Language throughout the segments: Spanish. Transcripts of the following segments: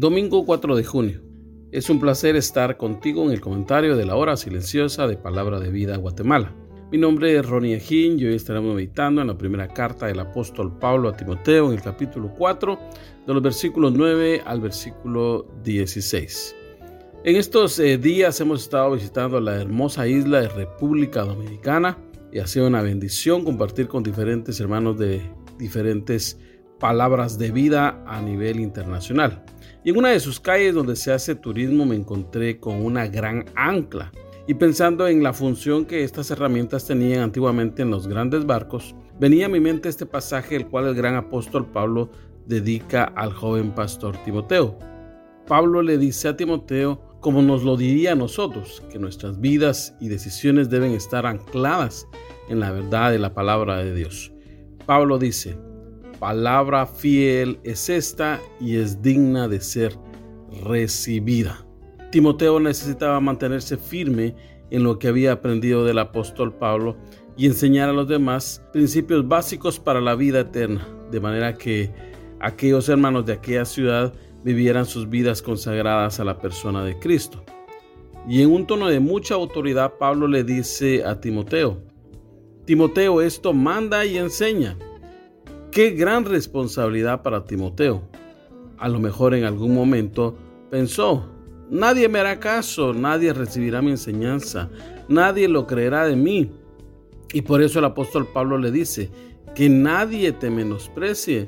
Domingo 4 de junio. Es un placer estar contigo en el comentario de la hora silenciosa de Palabra de Vida Guatemala. Mi nombre es Ronnie Ejín y hoy estaremos meditando en la primera carta del apóstol Pablo a Timoteo en el capítulo 4, de los versículos 9 al versículo 16. En estos eh, días hemos estado visitando la hermosa isla de República Dominicana y ha sido una bendición compartir con diferentes hermanos de diferentes palabras de vida a nivel internacional. En una de sus calles donde se hace turismo me encontré con una gran ancla. Y pensando en la función que estas herramientas tenían antiguamente en los grandes barcos, venía a mi mente este pasaje el cual el gran apóstol Pablo dedica al joven pastor Timoteo. Pablo le dice a Timoteo, como nos lo diría a nosotros, que nuestras vidas y decisiones deben estar ancladas en la verdad de la palabra de Dios. Pablo dice, palabra fiel es esta y es digna de ser recibida. Timoteo necesitaba mantenerse firme en lo que había aprendido del apóstol Pablo y enseñar a los demás principios básicos para la vida eterna, de manera que aquellos hermanos de aquella ciudad vivieran sus vidas consagradas a la persona de Cristo. Y en un tono de mucha autoridad, Pablo le dice a Timoteo, Timoteo, esto manda y enseña. Qué gran responsabilidad para Timoteo. A lo mejor en algún momento pensó, nadie me hará caso, nadie recibirá mi enseñanza, nadie lo creerá de mí. Y por eso el apóstol Pablo le dice, que nadie te menosprecie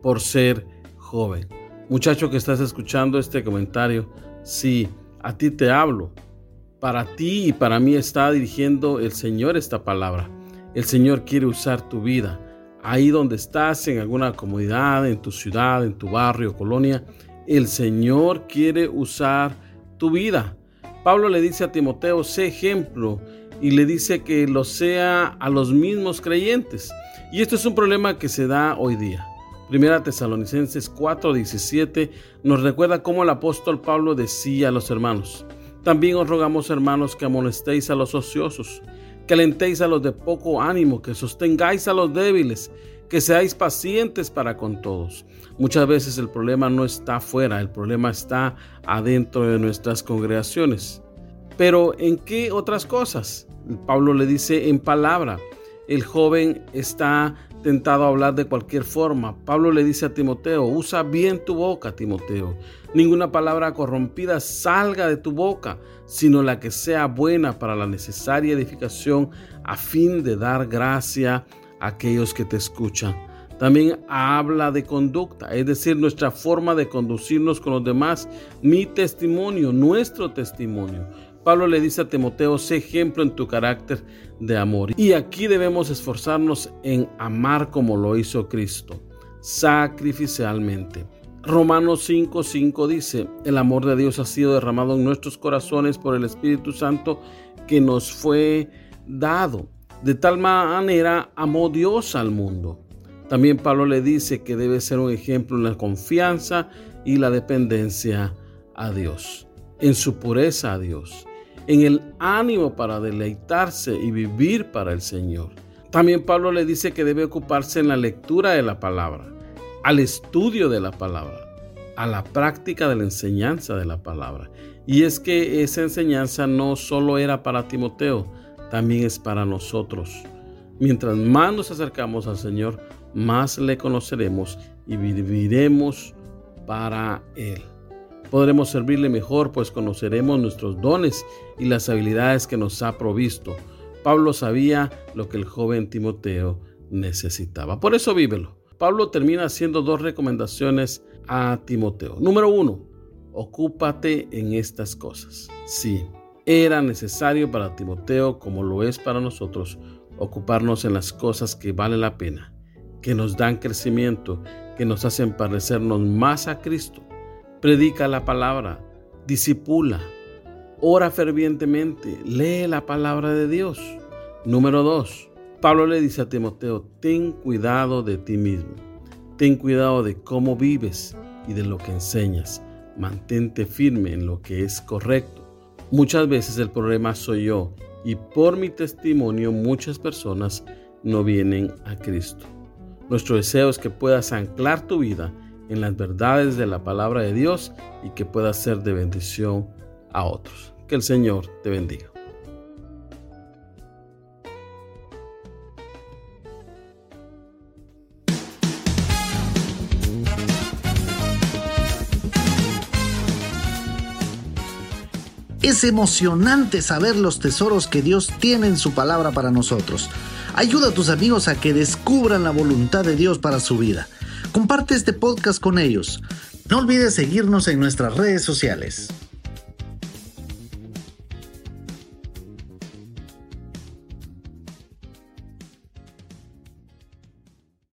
por ser joven. Muchacho que estás escuchando este comentario, sí, a ti te hablo. Para ti y para mí está dirigiendo el Señor esta palabra. El Señor quiere usar tu vida ahí donde estás, en alguna comunidad, en tu ciudad, en tu barrio, colonia, el Señor quiere usar tu vida. Pablo le dice a Timoteo, sé ejemplo, y le dice que lo sea a los mismos creyentes. Y esto es un problema que se da hoy día. Primera Tesalonicenses 4:17 nos recuerda cómo el apóstol Pablo decía a los hermanos, también os rogamos hermanos que amonestéis a los ociosos que alentéis a los de poco ánimo, que sostengáis a los débiles, que seáis pacientes para con todos. Muchas veces el problema no está afuera, el problema está adentro de nuestras congregaciones. Pero ¿en qué otras cosas? Pablo le dice en palabra. El joven está tentado a hablar de cualquier forma. Pablo le dice a Timoteo, usa bien tu boca, Timoteo. Ninguna palabra corrompida salga de tu boca, sino la que sea buena para la necesaria edificación a fin de dar gracia a aquellos que te escuchan. También habla de conducta, es decir, nuestra forma de conducirnos con los demás, mi testimonio, nuestro testimonio. Pablo le dice a Timoteo, sé ejemplo en tu carácter de amor. Y aquí debemos esforzarnos en amar como lo hizo Cristo, sacrificialmente. Romanos 5:5 dice, el amor de Dios ha sido derramado en nuestros corazones por el Espíritu Santo que nos fue dado. De tal manera amó Dios al mundo. También Pablo le dice que debe ser un ejemplo en la confianza y la dependencia a Dios, en su pureza a Dios, en el ánimo para deleitarse y vivir para el Señor. También Pablo le dice que debe ocuparse en la lectura de la palabra al estudio de la palabra, a la práctica de la enseñanza de la palabra. Y es que esa enseñanza no solo era para Timoteo, también es para nosotros. Mientras más nos acercamos al Señor, más le conoceremos y viviremos para Él. Podremos servirle mejor, pues conoceremos nuestros dones y las habilidades que nos ha provisto. Pablo sabía lo que el joven Timoteo necesitaba. Por eso vívelo. Pablo termina haciendo dos recomendaciones a Timoteo. Número uno, ocúpate en estas cosas. Sí, era necesario para Timoteo, como lo es para nosotros, ocuparnos en las cosas que vale la pena, que nos dan crecimiento, que nos hacen parecernos más a Cristo. Predica la palabra, disipula, ora fervientemente, lee la palabra de Dios. Número dos, Pablo le dice a Timoteo, ten cuidado de ti mismo, ten cuidado de cómo vives y de lo que enseñas, mantente firme en lo que es correcto. Muchas veces el problema soy yo y por mi testimonio muchas personas no vienen a Cristo. Nuestro deseo es que puedas anclar tu vida en las verdades de la palabra de Dios y que puedas ser de bendición a otros. Que el Señor te bendiga. Es emocionante saber los tesoros que Dios tiene en su palabra para nosotros. Ayuda a tus amigos a que descubran la voluntad de Dios para su vida. Comparte este podcast con ellos. No olvides seguirnos en nuestras redes sociales.